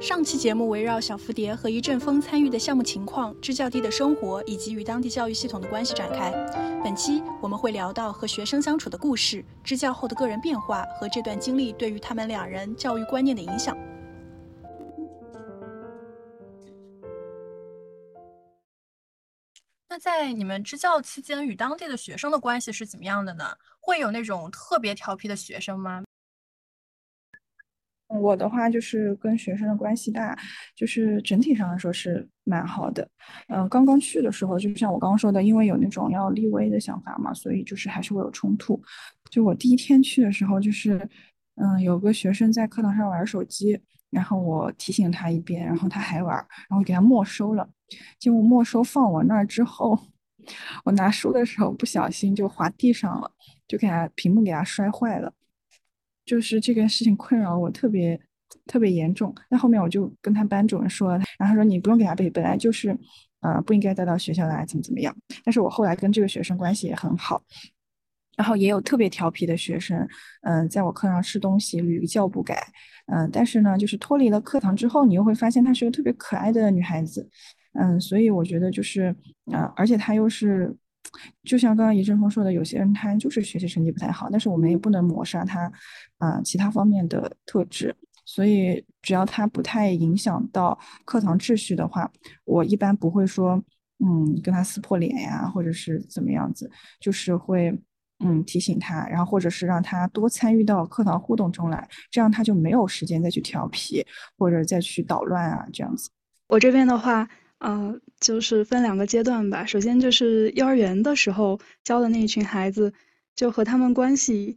上期节目围绕小蝴蝶和一阵风参与的项目情况、支教地的生活以及与当地教育系统的关系展开。本期我们会聊到和学生相处的故事、支教后的个人变化和这段经历对于他们两人教育观念的影响。那在你们支教期间，与当地的学生的关系是怎么样的呢？会有那种特别调皮的学生吗？我的话就是跟学生的关系大，就是整体上来说是蛮好的。嗯，刚刚去的时候，就像我刚刚说的，因为有那种要立威的想法嘛，所以就是还是会有冲突。就我第一天去的时候，就是嗯，有个学生在课堂上玩手机，然后我提醒他一遍，然后他还玩，然后给他没收了。结果没收放我那儿之后，我拿书的时候不小心就滑地上了，就给他屏幕给他摔坏了。就是这个事情困扰我特别特别严重。那后面我就跟他班主任说了，然后他说你不用给他背，本来就是呃不应该带到学校来，怎么怎么样。但是我后来跟这个学生关系也很好，然后也有特别调皮的学生，嗯，在我课上吃东西屡教不改，嗯，但是呢，就是脱离了课堂之后，你又会发现她是个特别可爱的女孩子。嗯，所以我觉得就是，啊，而且他又是，就像刚刚一阵风说的，有些人他就是学习成绩不太好，但是我们也不能抹杀他，啊，其他方面的特质。所以只要他不太影响到课堂秩序的话，我一般不会说，嗯，跟他撕破脸呀，或者是怎么样子，就是会，嗯，提醒他，然后或者是让他多参与到课堂互动中来，这样他就没有时间再去调皮或者再去捣乱啊，这样子。我这边的话。嗯，就是分两个阶段吧。首先就是幼儿园的时候教的那一群孩子，就和他们关系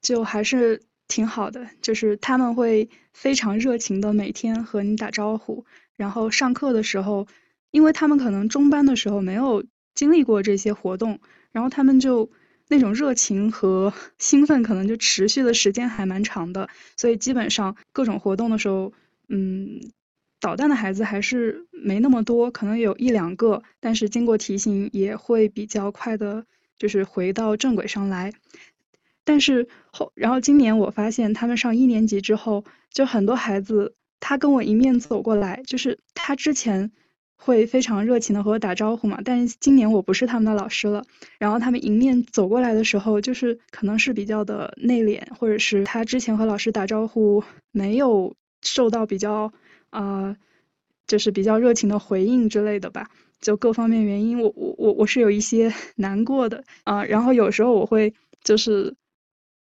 就还是挺好的。就是他们会非常热情的每天和你打招呼。然后上课的时候，因为他们可能中班的时候没有经历过这些活动，然后他们就那种热情和 兴奋可能就持续的时间还蛮长的。所以基本上各种活动的时候，嗯。捣蛋的孩子还是没那么多，可能有一两个，但是经过提醒也会比较快的，就是回到正轨上来。但是后，然后今年我发现他们上一年级之后，就很多孩子他跟我迎面走过来，就是他之前会非常热情的和我打招呼嘛，但是今年我不是他们的老师了，然后他们迎面走过来的时候，就是可能是比较的内敛，或者是他之前和老师打招呼没有受到比较。呃，就是比较热情的回应之类的吧，就各方面原因，我我我我是有一些 难过的啊。然后有时候我会就是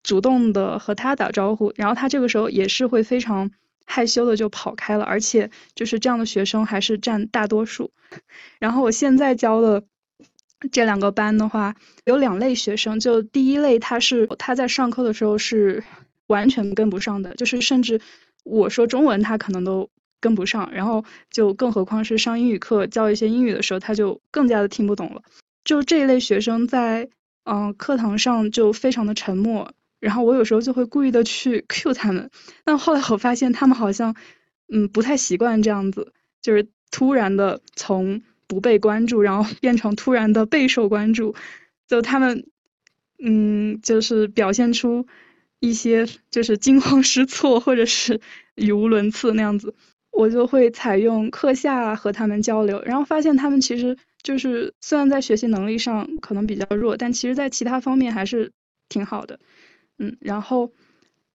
主动的和他打招呼，然后他这个时候也是会非常害羞的就跑开了，而且就是这样的学生还是占大多数。然后我现在教的这两个班的话，有两类学生，就第一类他是他在上课的时候是完全跟不上的，就是甚至我说中文他可能都。跟不上，然后就更何况是上英语课教一些英语的时候，他就更加的听不懂了。就这一类学生在嗯课堂上就非常的沉默，然后我有时候就会故意的去 cue 他们，但后来我发现他们好像嗯不太习惯这样子，就是突然的从不被关注，然后 变成突然的备受关注，就他们嗯就是表现出一些就是惊慌失措或者是 语无伦次那样子。我就会采用课下和他们交流，然后发现他们其实就是虽然在学习能力上可能比较弱，但其实在其他方面还是挺好的。嗯，然后，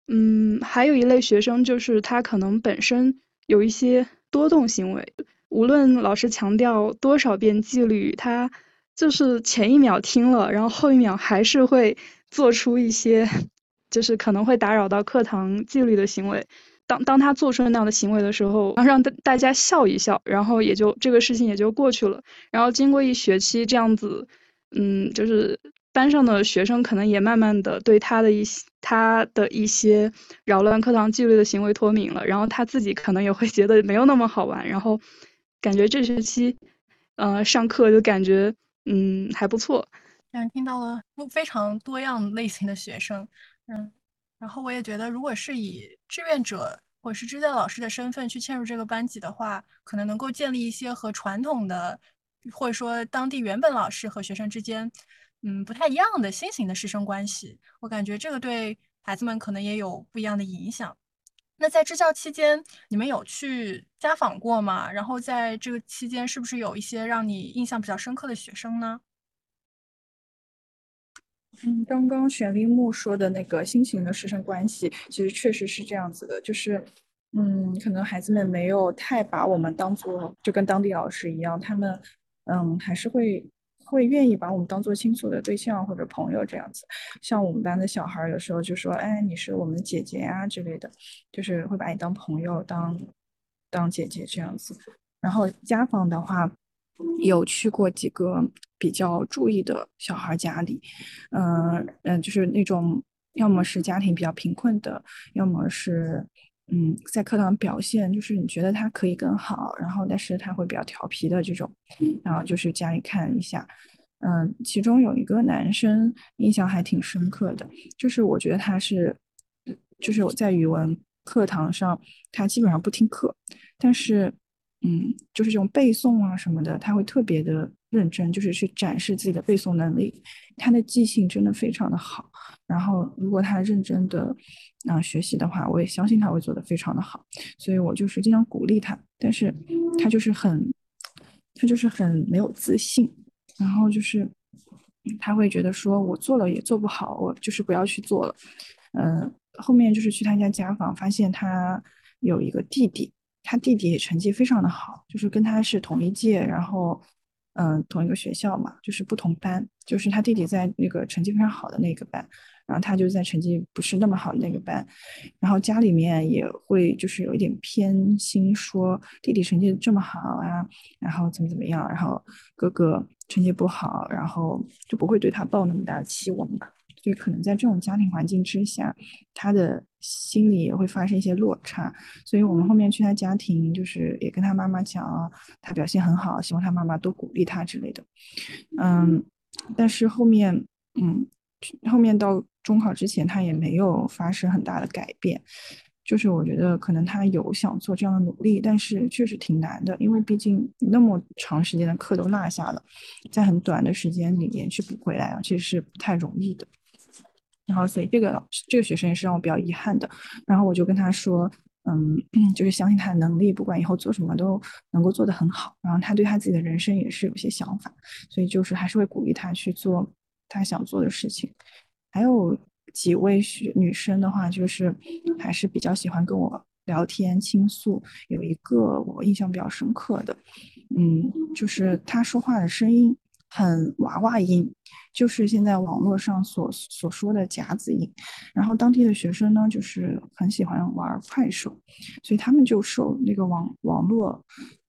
嗯，还有一类学生就是他可能本身有一些多动行为，无论老师强调多少遍纪律，他就是前一秒听了，然后后一秒还是会做出一些 就是可能会打扰到课堂纪律的行为。当当他做出了那样的行为的时候，然后让大大家笑一笑，然后也就这个事情也就过去了。然后经过一学期这样子，嗯，就是班上的学生可能也慢慢的对他的一些他的一些扰乱课堂纪律的行为脱敏了。然后他自己可能也会觉得没有那么好玩。然后感觉这学期，呃，上课就感觉嗯还不错。嗯，听到了非常多样类型的学生，嗯。然后我也觉得，如果是以志愿者或者是支教老师的身份去嵌入这个班级的话，可能能够建立一些和传统的，或者说当地原本老师和学生之间，嗯，不太一样的新型的师生关系。我感觉这个对孩子们可能也有不一样的影响。那在支教期间，你们有去家访过吗？然后在这个期间，是不是有一些让你印象比较深刻的学生呢？嗯，刚刚玄铃木说的那个新型的师生关系，其实确实是这样子的，就是，嗯，可能孩子们没有太把我们当做就跟当地老师一样，他们，嗯，还是会会愿意把我们当做倾诉的对象或者朋友这样子。像我们班的小孩，有时候就说，哎，你是我们的姐姐呀之类的，就是会把你当朋友，当当姐姐这样子。然后家访的话。有去过几个比较注意的小孩家里，嗯嗯，就是那种要么是家庭比较贫困的，要么是嗯在课堂表现就是你觉得他可以更好，然后但是他会比较调皮的这种，然后就是家里看一下，嗯，其中有一个男生印象还挺深刻的，就是我觉得他是，就是我在语文课堂上他基本上不听课，但是。嗯，就是这种背诵啊什么的，他会特别的认真，就是去展示自己的背诵能力。他的记性真的非常的好。然后，如果他认真的啊学习的话，我也相信他会做得非常的好。所以我就是经常鼓励他，但是他就是很，他就是很没有自信。然后就是他会觉得说，我做了也做不好，我就是不要去做了。嗯，后面就是去他家家访，发现他有一个弟弟。他弟弟成绩非常的好，就是跟他是同一届，然后，嗯，同一个学校嘛，就是不同班。就是他弟弟在那个成绩非常好的那个班，然后他就在成绩不是那么好的那个班。然后家里面也会就是有一点偏心，说弟弟成绩这么好啊，然后怎么怎么样，然后哥哥成绩不好，然后就不会对他抱那么大的期望吧。就可能在这种家庭环境之下，他的心里也会发生一些落差。所以我们后面去他家庭，就是也跟他妈妈讲啊，他表现很好，希望他妈妈多鼓励他之类的。嗯，但是后面，嗯，后面到中考之前，他也没有发生很大的改变。就是我觉得可能他有想做这样的努力，但是确实挺难的，因为毕竟那么长时间的课都落下了，在很短的时间里面去补回来啊，其实是不太容易的。然后，所以这个老师，这个学生也是让我比较遗憾的。然后我就跟他说，嗯，就是相信他的能力，不管以后做什么都能够做得很好。然后他对他自己的人生也是有些想法，所以就是还是会鼓励他去做他想做的事情。还有几位学女生的话，就是还是比较喜欢跟我聊天倾诉。有一个我印象比较深刻的，嗯，就是她说话的声音。很娃娃音，就是现在网络上所所说的夹子音。然后当地的学生呢，就是很喜欢玩快手，所以他们就受那个网网络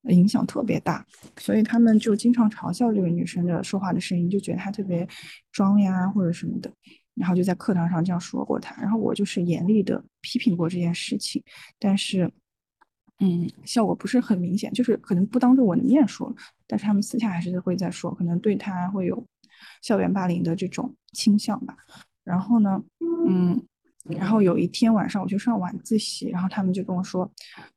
影响特别大，所以他们就经常嘲笑这个女生的说话的声音，就觉得她特别装呀或者什么的。然后就在课堂上这样说过她，然后我就是严厉的批评过这件事情，但是。嗯，效果不是很明显，就是可能不当着我的面说，但是他们私下还是会在说，可能对他会有校园霸凌的这种倾向吧。然后呢，嗯，然后有一天晚上我去上晚自习，然后他们就跟我说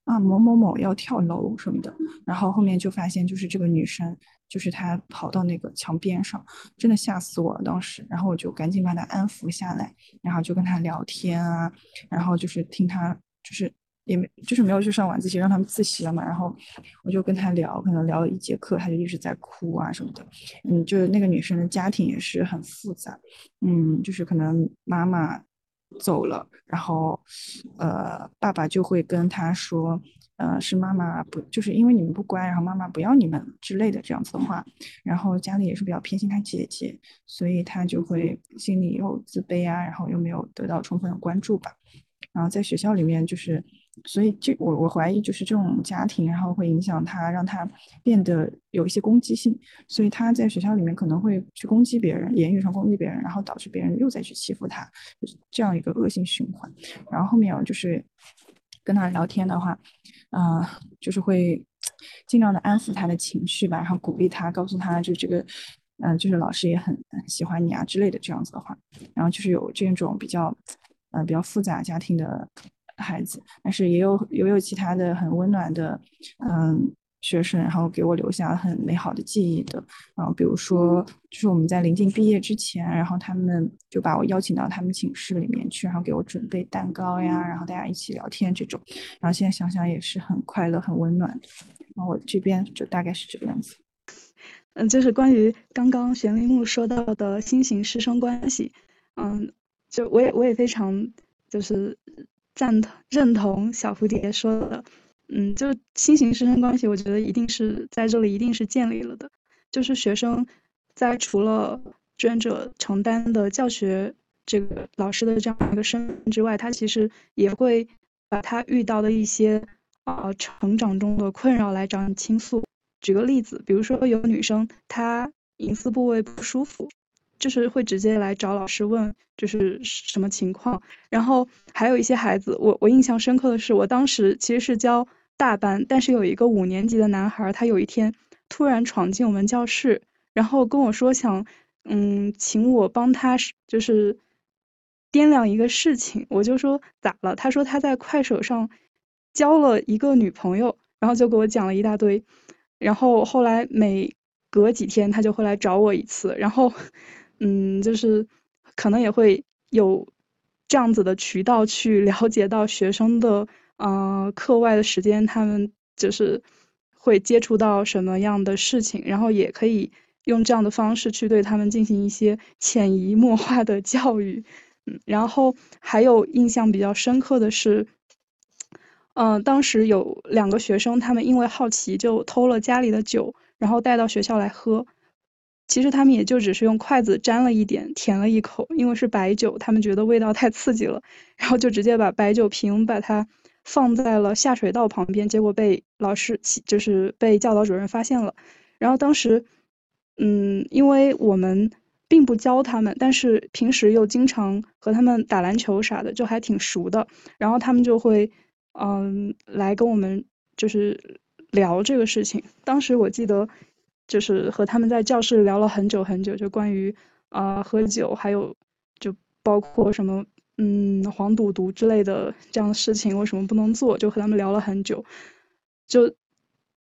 啊某某某要跳楼什么的，然后后面就发现就是这个女生，就是她跑到那个墙边上，真的吓死我了当时。然后我就赶紧把她安抚下来，然后就跟她聊天啊，然后就是听她就是。也没，就是没有去上晚自习，让他们自习了嘛。然后我就跟他聊，可能聊了一节课，他就一直在哭啊什么的。嗯，就是那个女生的家庭也是很复杂。嗯，就是可能妈妈走了，然后呃，爸爸就会跟他说，呃，是妈妈不，就是因为你们不乖，然后妈妈不要你们之类的这样子的话。然后家里也是比较偏心他姐姐，所以他就会心里又自卑啊，然后又没有得到充分的关注吧。然后在学校里面就是。所以，这我我怀疑就是这种家庭，然后会影响他，让他变得有一些攻击性。所以他在学校里面可能会去攻击别人，言语上攻击别人，然后导致别人又再去欺负他，这样一个恶性循环。然后后面就是跟他聊天的话，嗯，就是会尽量的安抚他的情绪吧，然后鼓励他，告诉他就这个，嗯，就是老师也很喜欢你啊之类的这样子的话。然后就是有这种比较，嗯，比较复杂家庭的。孩子，但是也有也有其他的很温暖的，嗯学生，然后给我留下很美好的记忆的。然后比如说，就是我们在临近毕业之前，然后他们就把我邀请到他们寝室里面去，然后给我准备蛋糕呀，然后大家一起聊天这种。然后现在想想也是很快乐、很温暖。然后我这边就大概是这个样子。嗯，就是关于刚刚玄铃木说到的新型师生关系，嗯，就我也我也非常就是赞同认同小蝴蝶说的。嗯，就新型师生关系，我觉得一定是在这里一定是建立了的。就是学生在除了志愿者承担的教学这个老师的这样一个身份之外，他其实也会把他遇到的一些啊成长中的困扰来找你倾诉。举个例子，比如说有女生她隐私部位不舒服，就是会直接来找老师问，就是什么情况。然后还有一些孩子，我我印象深刻的是，我当时其实是教。大班，但是有一个五年级的男孩，他有一天突然闯进我们教室，然后跟我说想，嗯，请我帮他，就是掂量一个事情。我就说咋了？他说他在快手上交了一个女朋友，然后就给我讲了一大堆。然后后来每隔几天他就会来找我一次，然后，嗯，就是可能也会有这样子的渠道去了解到学生的。嗯，课外的时间，他们就是会接触到什么样的事情，然后也可以用这样的方式去对他们进行一些潜移默化的教育。嗯，然后还有印象比较深刻的是，嗯，当时有两个学生，他们因为好奇就偷了家里的酒，然后带到学校来喝。其实他们也就只是用筷子沾了一点，舔了一口，因为是白酒，他们觉得味道太刺激了，然后就直接把白酒瓶把它。放在了下水道旁边，结果被老师就是被教导主任发现了。然后当时，嗯，因为我们并不教他们，但是平时又经常和他们打篮球啥的，就还挺熟的。然后他们就会，嗯，来跟我们就是聊这个事情。当时我记得，就是和他们在教室聊了很久很久，就关于啊喝酒，还有就包括什么。嗯，黄赌毒之类的这样的事情为什么不能做？就和他们聊了很久，就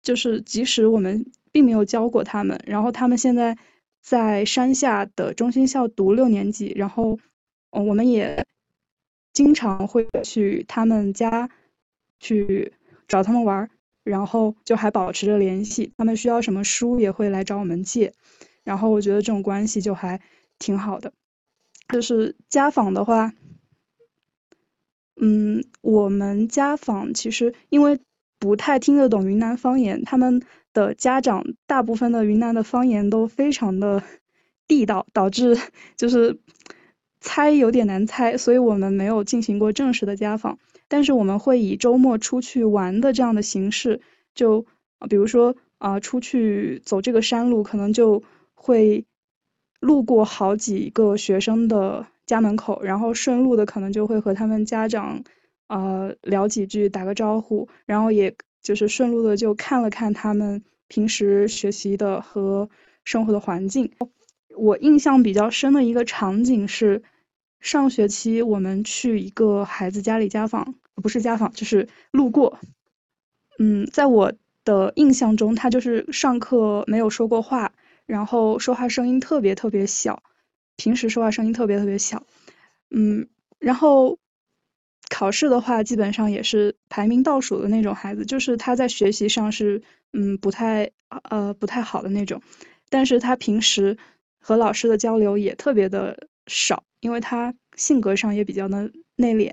就是即使我们并没有教过他们，然后他们现在在山下的中心校读六年级，然后嗯，我们也经常会去他们家去找他们玩，然后就还保持着联系。他们需要什么书也会来找我们借，然后我觉得这种关系就还挺好的。就是家访的话。嗯，我们家访其实因为不太听得懂云南方言，他们的家长大部分的云南的方言都非常的地道，导致 就是 猜有点难猜，所以我们没有进行过正式的家访。但是我们会以周末出去玩的这样的形式，就比如说啊，出去走这个山路，可能就会路过好几个学生的。家门口，然后顺路的可能就会和他们家长，呃，聊几句，打个招呼，然后也就是顺路的就看了看他们平时学习的和生活的环境。我印象比较深的一个场景是，上学期我们去一个孩子家里家访，不是家访，就是路过。嗯，在我的印象中，他就是上课没有说过话，然后说话声音特别特别小。平时说话声音特别特别小，嗯，然后考试的话，基本上也是排名倒数的那种孩子，就是他在学习上是嗯不太呃不太好的那种，但是他平时和老师的交流也特别的少，因为他性格上也比较的内敛。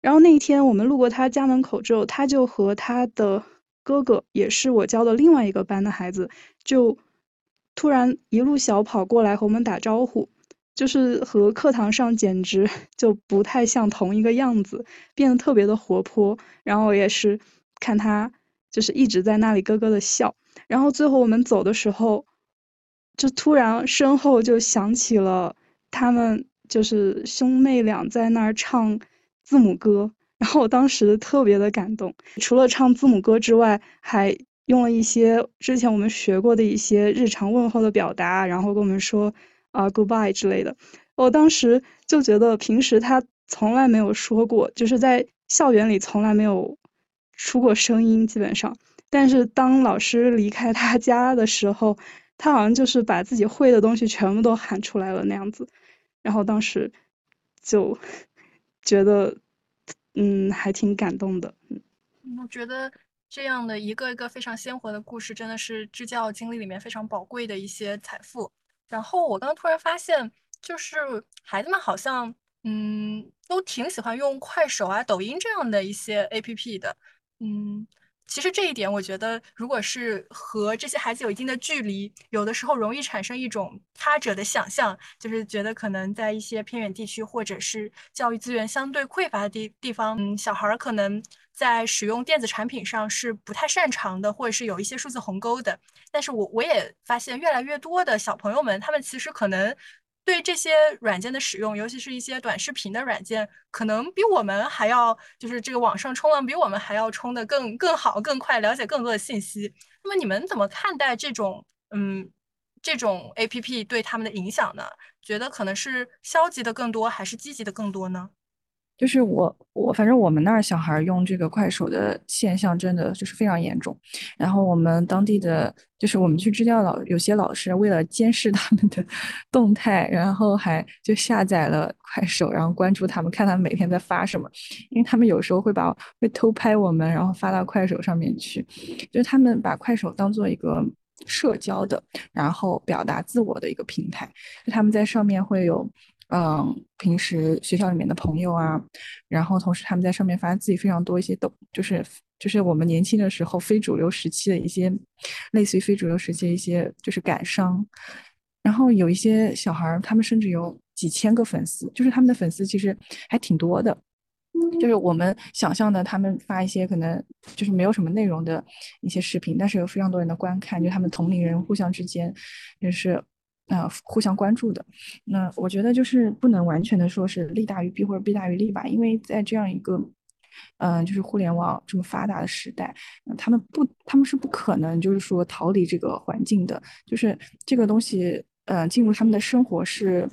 然后那一天我们路过他家门口之后，他就和他的哥哥，也是我教的另外一个班的孩子，就突然一路小跑过来和我们打招呼。就是和课堂上简直 就不太像同一个样子，变得特别的活泼。然后也是看他就是一直在那里咯咯的笑。然后最后我们走的时候，就突然身后就响起了他们就是兄妹俩在那儿唱字母歌。然后我当时特别的感动，除了唱字母歌之外，还用了一些之前我们学过的一些日常问候的表达，然后跟我们说。啊，goodbye 之类的，我当时就觉得平时他从来没有说过，就是在校园里从来没有出过声音，基本上。但是当老师离开他家的时候，他好像就是把自己会的东西全部都喊出来了那样子，然后当时就 觉得，嗯，还挺感动的。我觉得这样的一个一个非常鲜活的故事，真的是支教经历里面非常宝贵的一些财富。然后我刚刚突然发现，就是孩子们好像，嗯，都挺喜欢用快手啊、抖音这样的一些 APP 的，嗯。其实这一点，我觉得，如果是和这些孩子有一定的距离，有的时候容易产生一种他者的想象，就是觉得可能在一些偏远地区，或者是教育资源相对匮乏的地地方，嗯，小孩儿可能在使用电子产品上是不太擅长的，或者是有一些数字鸿沟的。但是我我也发现，越来越多的小朋友们，他们其实可能。对这些软件的使用，尤其是一些短视频的软件，可能比我们还要，就是这个网上冲浪比我们还要冲的更更好、更快，了解更多的信息。那么你们怎么看待这种，嗯，这种 APP 对他们的影响呢？觉得可能是消极的更多，还是积极的更多呢？就是我我反正我们那儿小孩用这个快手的现象真的就是非常严重，然后我们当地的就是我们去支教老有些老师为了监视他们的 动态，然后还就下载了快手，然后关注他们，看他们每天在发什么，因为他们有时候会把会偷拍我们，然后发到快手上面去，就是他们把快手当做一个社交的，然后表达自我的一个平台，就他们在上面会有。嗯，平时学校里面的朋友啊，然后同时他们在上面发自己非常多一些抖，就是就是我们年轻的时候非主流时期的一些，类似于非主流时期的一些就是感伤，然后有一些小孩儿，他们甚至有几千个粉丝，就是他们的粉丝其实还挺多的，就是我们想象的他们发一些可能就是没有什么内容的一些视频，但是有非常多人的观看，就他们同龄人互相之间就是。呃，互相关注的，那我觉得就是不能完全的说是利大于弊或者弊大于利吧，因为在这样一个，嗯，就是互联网这么发达的时代，他们不，他们是不可能就是说逃离这个环境的，就是这个东西，嗯，进入他们的生活是，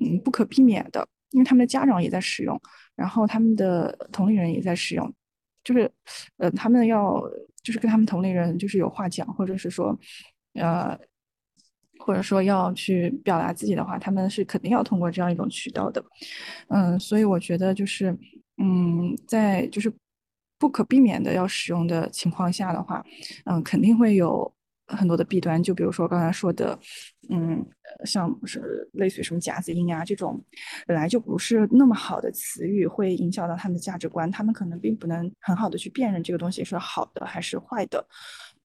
嗯，不可避免的，因为他们的家长也在使用，然后他们的同龄人也在使用，就是，呃，他们要就是跟他们同龄人就是有话讲，或者是说，呃。或者说要去表达自己的话，他们是肯定要通过这样一种渠道的，嗯，所以我觉得就是，嗯，在就是不可避免的要使用的情况下的话，嗯，肯定会有很多的弊端。就比如说刚才说的，嗯，像是类似于什么夹子音啊这种，本来就不是那么好的词语，会影响到他们的价值观，他们可能并不能很好的去辨认这个东西是好的还是坏的。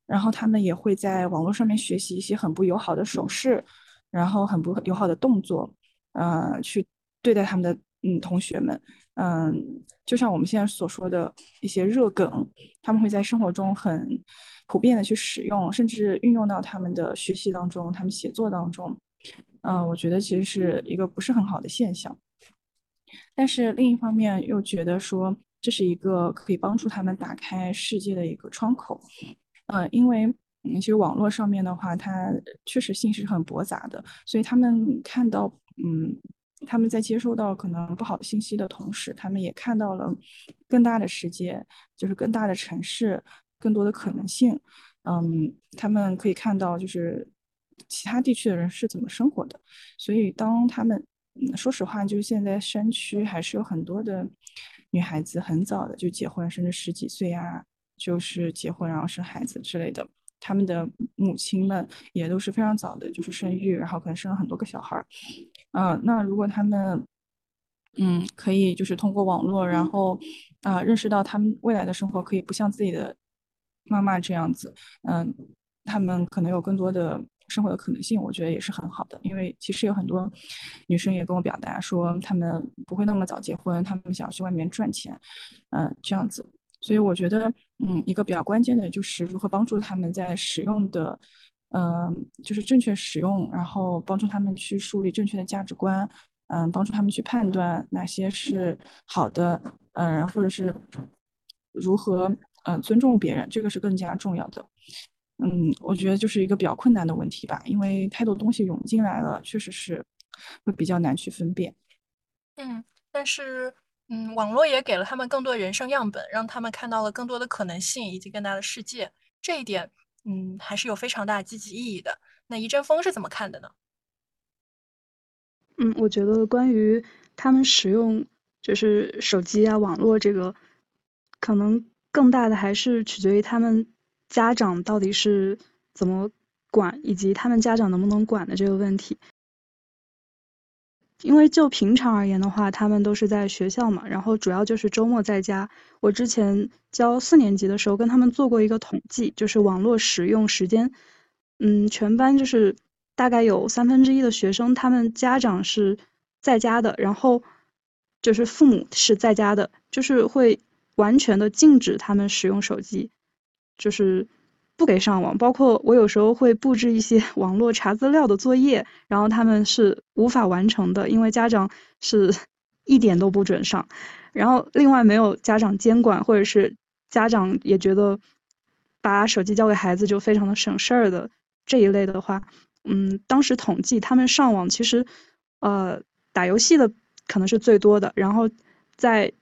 然后他们也会在网络上面学习一些很不友好的手势，然后很不友好的动作，呃，去对待他们的嗯同学们，嗯，就像我们现在所说的一些热梗，他们会在生活中很普遍的去使用，甚至运用到他们的学习当中，他们写作当中，嗯，我觉得其实是一个不是很好的现象。但是另一方面又觉得说这是一个可以帮助他们打开世界的一个窗口。嗯，因为嗯，其实网络上面的话，它确实信息是很驳杂的，所以他们看到，嗯，他们在接收到可能不好的信息的同时，他们也看到了更大的世界，就是更大的城市，更多的可能性。嗯，他们可以看到就是其他地区的人是怎么生活的，所以当他们，说实话，就是现在山区还是有很多的女孩子很早的就结婚，甚至十几岁啊。就是结婚然后生孩子之类的，他们的母亲们也都是非常早的，就是生育，然后可能生了很多个小孩儿。嗯，那如果他们，嗯，可以就是通过网络，然后啊认识到他们未来的生活可以不像自己的妈妈这样子，嗯，他们可能有更多的生活的可能性，我觉得也是很好的。因为其实有很多女生也跟我表达说，他们不会那么早结婚，他们想要去外面赚钱，嗯，这样子。所以我觉得，嗯，一个比较关键的就是如何帮助他们在使用的，嗯，就是正确使用，然后帮助他们去树立正确的价值观，嗯，帮助他们去判断哪些是好的，嗯，或者是如何，嗯，尊重别人，这个是更加重要的。嗯，我觉得就是一个比较困难的问题吧，因为太多东西涌进来了，确实是会比较难去分辨。嗯，但是。嗯，网络也给了他们更多人生样本，让他们看到了更多的可能性以及更大的世界。这一点，嗯，还是有非常大积极意义的。那一阵风是怎么看的呢？嗯，我觉得关于他们使用就是手机啊、网络这个，可能更大的还是取决于他们家长到底是怎么管，以及他们家长能不能管的这个问题。因为就平常而言的话，他们都是在学校嘛，然后主要就是周末在家。我之前教四年级的时候，跟他们做过一个统计，就是网络使用时间，嗯，全班就是大概有三分之一的学生，他们家长是在家的，然后就是父母是在家的，就是会完全的禁止他们使用手机，就是。不给上网，包括我有时候会布置一些 网络查资料的作业，然后他们是无法完成的，因为家长是 一点都不准上。然后另外没有家长监管，或者是家长也觉得把手机交给孩子就非常的省事儿的这一类的话，嗯，当时统计他们上网其实，呃，打游戏的可能是最多的，然后在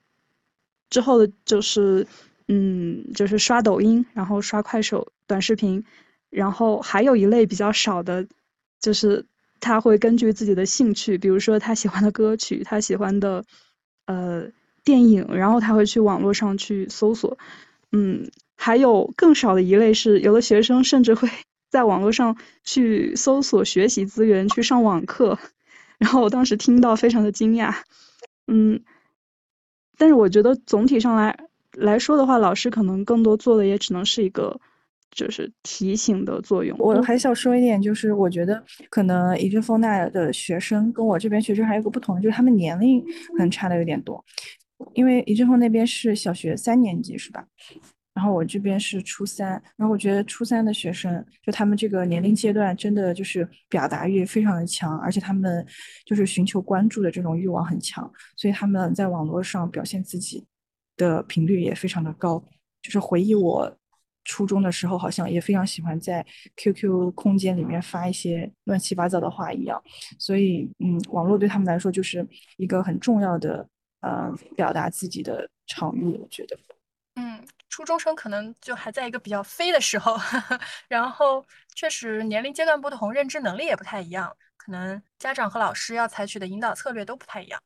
之后的就是。嗯，就是刷抖音，然后刷快手短视频，然后还有一类比较少的，就是他会根据自己的兴趣，比如说他喜欢的歌曲，他喜欢的呃电影，然后他会去网络上去搜索。嗯，还有更少的一类是，有的学生甚至会 在网络上去搜索学习资源，去上网课。然后我当时听到非常的惊讶。嗯，但是我觉得总体上来。来说的话，老师可能更多做的也只能是一个，就是提醒的作用。我还想说一点，就是我觉得可能一阵风那的学生跟我这边学生还有个不同，就是他们年龄可能差的有点多。因为一阵风那边是小学三年级，是吧？然后我这边是初三，然后我觉得初三的学生，就他们这个年龄阶段，真的就是表达欲非常的强，而且他们就是寻求关注的这种欲望很强，所以他们在网络上表现自己。的频率也非常的高，就是回忆我初中的时候，好像也非常喜欢在 QQ 空间里面发一些乱七八糟的话一样。所以，嗯，网络对他们来说就是一个很重要的呃表达自己的场域，我觉得。嗯，初中生可能就还在一个比较飞的时候，然后确实年龄阶段不同，认知能力也不太一样，可能家长和老师要采取的引导策略都不太一样。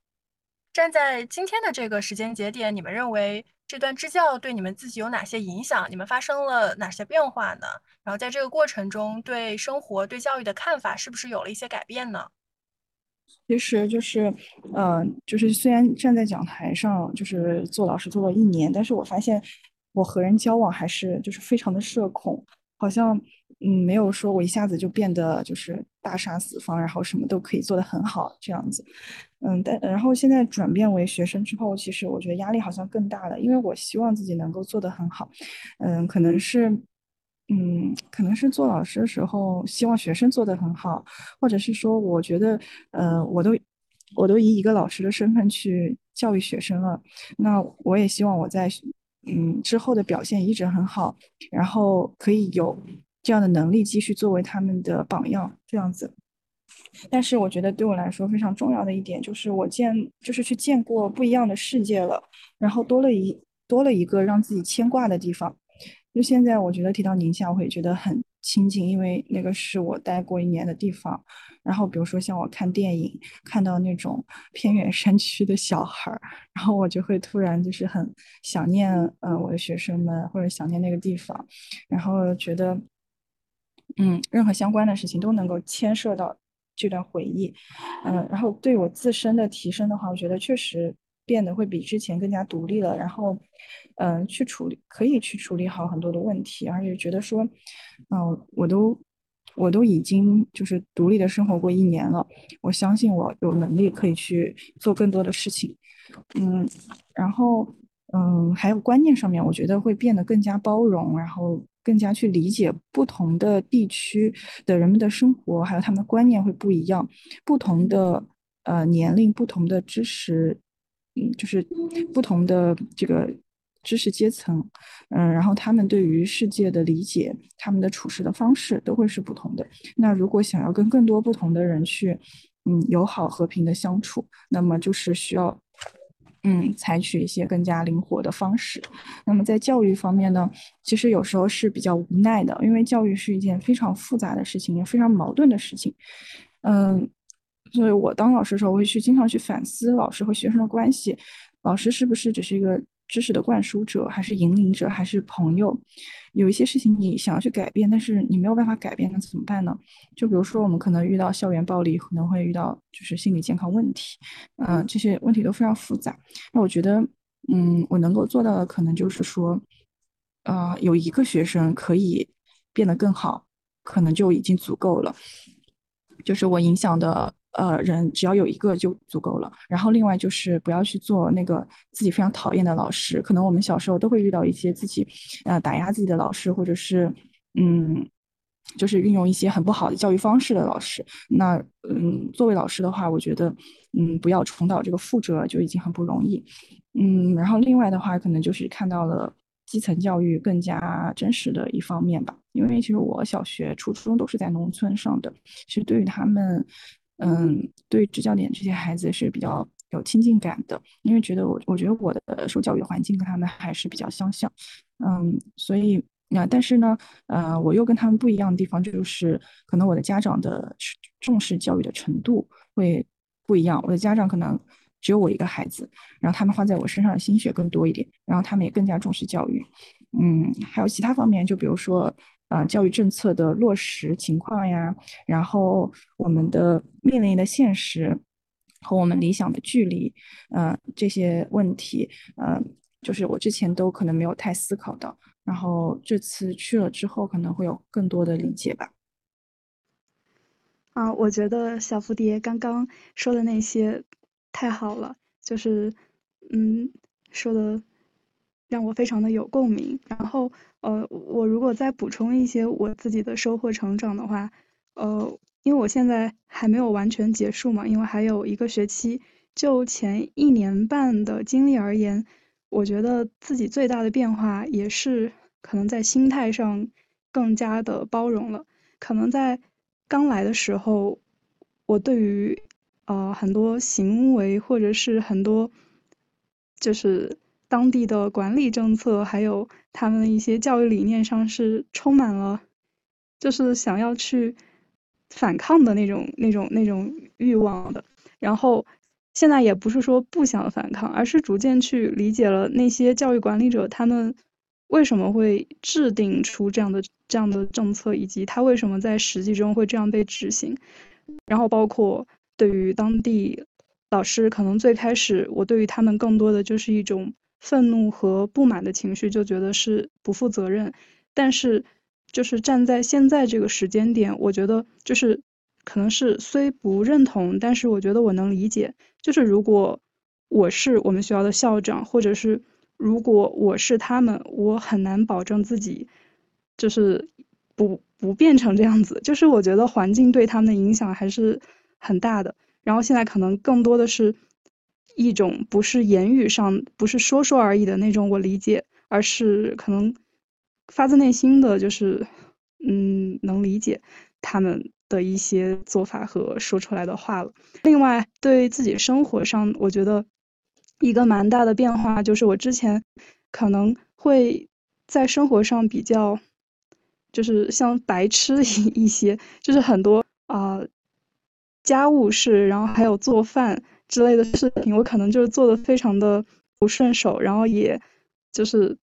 站在今天的这个时间节点，你们认为这段支教对你们自己有哪些影响？你们发生了哪些变化呢？然后在这个过程中，对生活、对教育的看法是不是有了一些改变呢？其实就是，嗯，就是虽然站在讲台上，就是做老师做了一年，但是我发现我和人交往还是就是非常的社恐，好像。嗯，没有说我一下子就变得就是大杀四方，然后什么都可以做得很好这样子。嗯，但然后现在转变为学生之后，其实我觉得压力好像更大了，因为我希望自己能够做得很好。嗯，可能是，嗯，可能是做老师的时候希望学生做得很好，或者是说我觉得，呃，我都我都以一个老师的身份去教育学生了，那我也希望我在嗯之后的表现一直很好，然后可以有。这样的能力继续作为他们的榜样，这样子。但是我觉得对我来说非常重要的一点就是，我见就是去见过不一样的世界了，然后多了一多了一个让自己牵挂的地方。就现在我觉得提到宁夏，我会觉得很亲近，因为那个是我待过一年的地方。然后比如说像我看电影，看到那种偏远山区的小孩儿，然后我就会突然就是很想念，嗯，我的学生们，或者想念那个地方，然后觉得。嗯，任何相关的事情都能够牵涉到这段回忆，嗯，然后对我自身的提升的话，我觉得确实变得会比之前更加独立了，然后，嗯，去处理可以去处理好很多的问题，而且觉得说，嗯，我都我都已经就是独立的生活过一年了，我相信我有能力可以去做更多的事情，嗯，然后嗯，还有观念上面，我觉得会变得更加包容，然后。更加去理解不同的地区的人们的生活，还有他们的观念会不一样。不同的呃年龄、不同的知识，嗯，就是不同的这个知识阶层，嗯，然后他们对于世界的理解、他们的处事的方式都会是不同的。那如果想要跟更多不同的人去，嗯，友好和平的相处，那么就是需要嗯，采取一些更加灵活的方式。那么在教育方面呢，其实有时候是比较无奈的，因为教育是一件非常复杂的事情，也非常矛盾的事情。嗯，所以我当老师的时候，我会去经常去反思老师和学生的关系，老师是不是只是一个。知识的灌输者，还是引领者，还是朋友？有一些事情你想要去改变，但是你没有办法改变，那怎么办呢？就比如说，我们可能遇到校园暴力，可能会遇到就是心理健康问题，嗯，这些问题都非常复杂。那我觉得，嗯，我能够做到的，可能就是说，呃，有一个学生可以变得更好，可能就已经足够了。就是我影响的。呃，人只要有一个就足够了。然后另外就是不要去做那个自己非常讨厌的老师。可能我们小时候都会遇到一些自己呃打压自己的老师，或者是嗯，就是运用一些很不好的教育方式的老师。那嗯，作为老师的话，我觉得嗯，不要重蹈这个覆辙就已经很不容易。嗯，然后另外的话，可能就是看到了基层教育更加真实的一方面吧。因为其实我小学、初中都是在农村上的，其实对于他们。嗯，对支教点这些孩子是比较有亲近感的，因为觉得我，我觉得我的受教育环境跟他们还是比较相像。嗯，所以那但是呢，呃，我又跟他们不一样的地方就是，可能我的家长的重视教育的程度会不一样。我的家长可能只有我一个孩子，然后他们花在我身上的心血更多一点，然后他们也更加重视教育。嗯，还有其他方面，就比如说。啊，教育政策的落实情况呀，然后我们的面临的现实和我们理想的距离，嗯，这些问题，嗯，就是我之前都可能没有太思考到，然后这次去了之后，可能会有更多的理解吧。啊，我觉得小蝴蝶刚刚说的那些太好了，就是，嗯，说的。让我非常的有共鸣。然后，呃，我如果再补充一些我自己的收获成长的话，呃，因为我现在还没有完全结束嘛，因为还有一个学期。就前一年半的经历而言，我觉得自己最大的变化也是可能在心态上更加的包容了。可能在刚来的时候，我对于呃很多行为或者是很多就是。当地的管理政策，还有他们的一些教育理念上是充满了，就是想要去反抗的那种、那种、那种欲望的。然后现在也不是说不想反抗，而是逐渐去理解了那些教育管理者他们为什么会制定出这样的、这样的政策，以及他为什么在实际中会这样被执行。然后包括对于当地老师，可能最开始我对于他们更多的就是一种。愤怒和不满的情绪就觉得是不负责任，但是就是站在现在这个时间点，我觉得就是可能是虽不认同，但是我觉得我能理解。就是如果我是我们学校的校长，或者是如果我是他们，我很难保证自己就是不不变成这样子。就是我觉得环境对他们的影响还是很大的。然后现在可能更多的是。一种不是言语上，不是说说而已的那种，我理解，而是可能发自内心的就是，嗯，能理解他们的一些做法和说出来的话了。另外，对自己生活上，我觉得一个蛮大的变化就是，我之前可能会在生活上比较，就是像白痴一 一些，就是很多啊家务事，然后还有做饭。之类的事情，我可能就是做的非常的不顺手，然后也就是，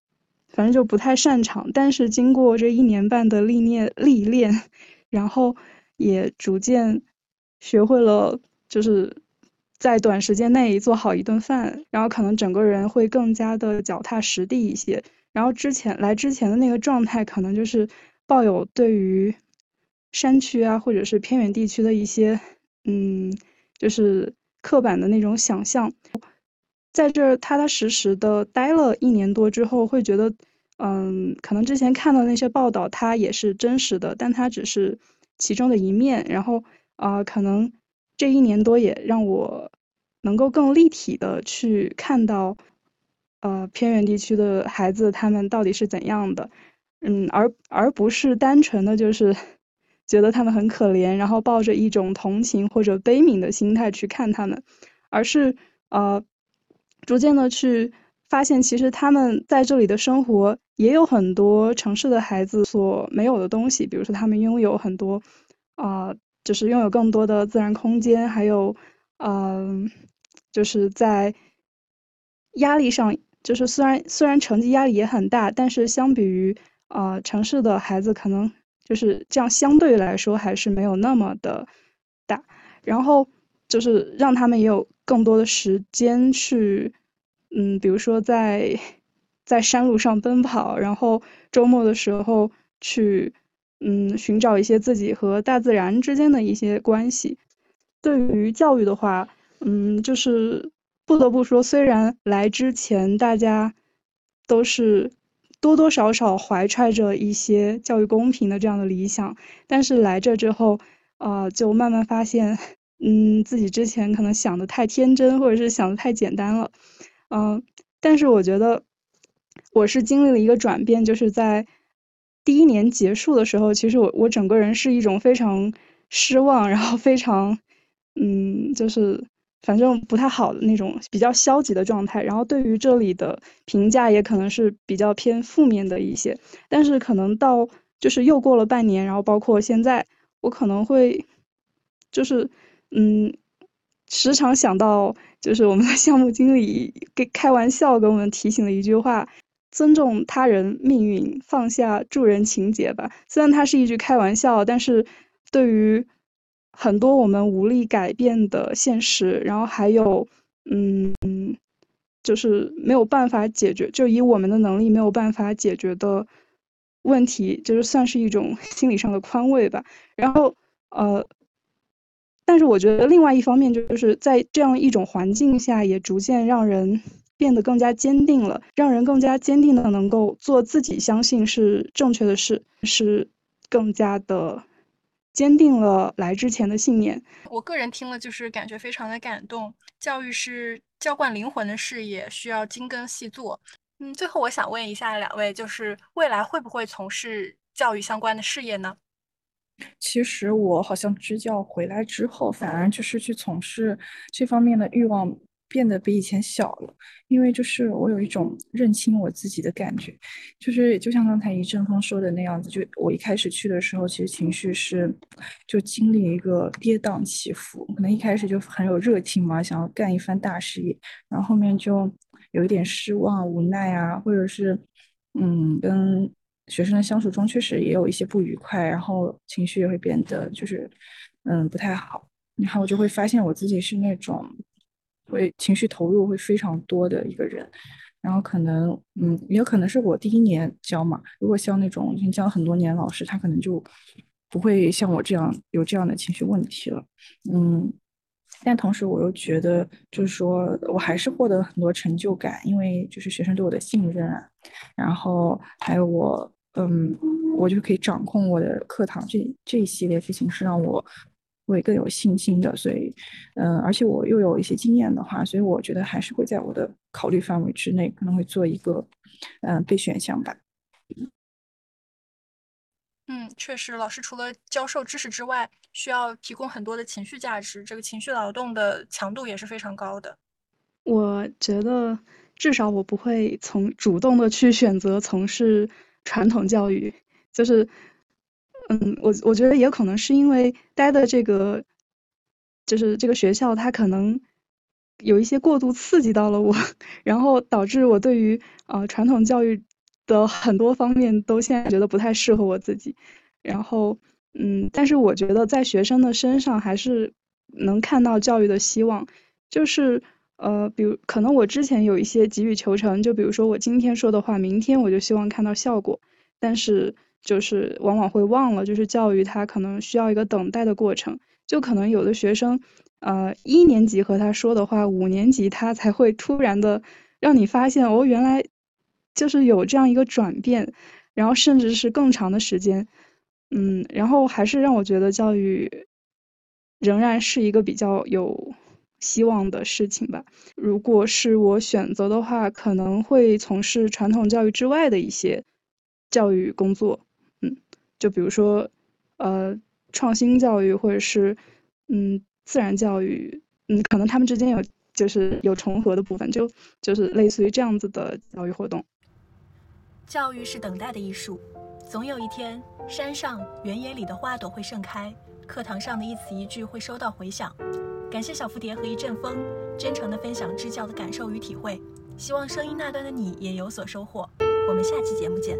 反正就不太擅长。但是经过这一年半的历练历练，然后也逐渐学会了，就是在短时间内做好一顿饭，然后可能整个人会更加的脚踏实地一些。然后之前来之前的那个状态，可能就是抱有对于山区啊或者是偏远地区的一些，嗯，就是。刻板的那种想象，在这儿踏踏实实的待了一年多之后，会觉得，嗯，可能之前看到那些报道，它也是真实的，但它只是其中的一面。然后，啊，可能这一年多也让我能够更立体的去看到，呃，偏远地区的孩子他们到底是怎样的，嗯，而而不是单纯的就是。觉得他们很可怜，然后抱着一种同情或者悲悯的心态去看他们，而是呃，逐渐的去发现，其实他们在这里的生活也有很多城市的孩子所没有的东西，比如说他们拥有很多，啊，就是拥有更多的自然空间，还有，嗯，就是在压力上，就是虽然虽然成绩压力也很大，但是相比于啊城市的孩子，可能就是这样相对来说还是没有那么的大，然后。就是让他们也有更多的时间去，嗯，比如说在在山路上奔跑，然后周末的时候去，嗯，寻找一些自己和大自然之间的一些关系。对于教育的话，嗯，就是不得不说，虽然来之前大家都是多多少少怀揣着一些教育公平的这样的理想，但是来这之后，啊，就慢慢发现。嗯，自己之前可能想的太天真，或者是想的太简单了，嗯，但是我觉得我是经历了一个转变，就是在第一年结束的时候，其实我我整个人是一种非常失望，然后非常嗯，就是反正不太好的那种比较消极的状态，然后对于这里的评价也可能是比较偏负面的一些，但是可能到就是又过了半年，然后包括现在，我可能会就是。嗯，时常想到，就是我们的项目经理给开玩笑给我们提醒了一句话：尊重他人命运，放下助人情节吧。虽然它是一句开玩笑，但是对于很多我们无力改变的现实，然后还有，嗯，就是没有办法解决，就以我们的能力没有办法解决的问题，就是算是一种 心理上的宽慰吧。然后，呃。但是我觉得，另外一方面就是在这样一种环境下，也逐渐让人变得更加坚定了，让人更加坚定的能够做自己相信是正确的事，是更加的坚定了来之前的信念。我个人听了就是感觉非常的感动。教育是浇灌灵魂的事业，需要精耕细作。嗯，最后我想问一下两位，就是未来会不会从事教育相关的事业呢？其实我好像支教回来之后，反而就是去从事这方面的欲望变得比以前小了，因为就是我有一种认清我自己的感觉，就是就像刚才一阵风说的那样子，就我一开始去的时候，其实情绪是就经历一个跌宕起伏，可能一开始就很有热情嘛，想要干一番大事业，然后后面就有一点失望、无奈啊，或者是嗯跟。学生的相处中确实也有一些不愉快，然后情绪也会变得就是，嗯，不太好。然后我就会发现我自己是那种会情绪投入会非常多的一个人。然后可能，嗯，也可能是我第一年教嘛。如果像那种已经教很多年老师，他可能就不会像我这样有这样的情绪问题了。嗯，但同时我又觉得，就是说我还是获得很多成就感，因为就是学生对我的信任，然后还有我。嗯，我就可以掌控我的课堂，这这一系列事情是让我会更有信心的。所以，嗯，而且我又有一些经验的话，所以我觉得还是会在我的考虑范围之内，可能会做一个嗯备选项吧。嗯，确实，老师除了教授知识之外，需要提供很多的情绪价值，这个情绪劳动的强度也是非常高的。我觉得，至少我不会从主动的去选择从事。传统教育就是，嗯，我我觉得也可能是因为待的这个，就是这个学校，它可能有一些过度刺激到了我，然后导致我对于呃传统教育的很多方面都现在觉得不太适合我自己。然后，嗯，但是我觉得在学生的身上还是能看到教育的希望，就是。呃，比如可能我之前有一些急于求成，就比如说我今天说的话，明天我就希望看到效果，但是就是往往会忘了，就是教育它可能需要一个等待的过程，就可能有的学生，呃，一年级和他说的话，五年级他才会突然的让你发现，哦，原来就是有这样一个转变，然后甚至是更长的时间，嗯，然后还是让我觉得教育仍然是一个比较有。希望的事情吧。如果是我选择的话，可能会从事传统教育之外的一些教育工作。就比如说，呃，创新教育，或者是嗯，自然教育。嗯，可能他们之间有就是有重合的部分，就就是类似于这样子的教育活动。教育是等待的艺术，总有一天，山上原野里的花朵会盛开，课堂上的一词一句会收到回响。感谢小蝴蝶和一阵风，真诚的分享支教的感受与体会。希望声音那端的你也有所收获。我们下期节目见。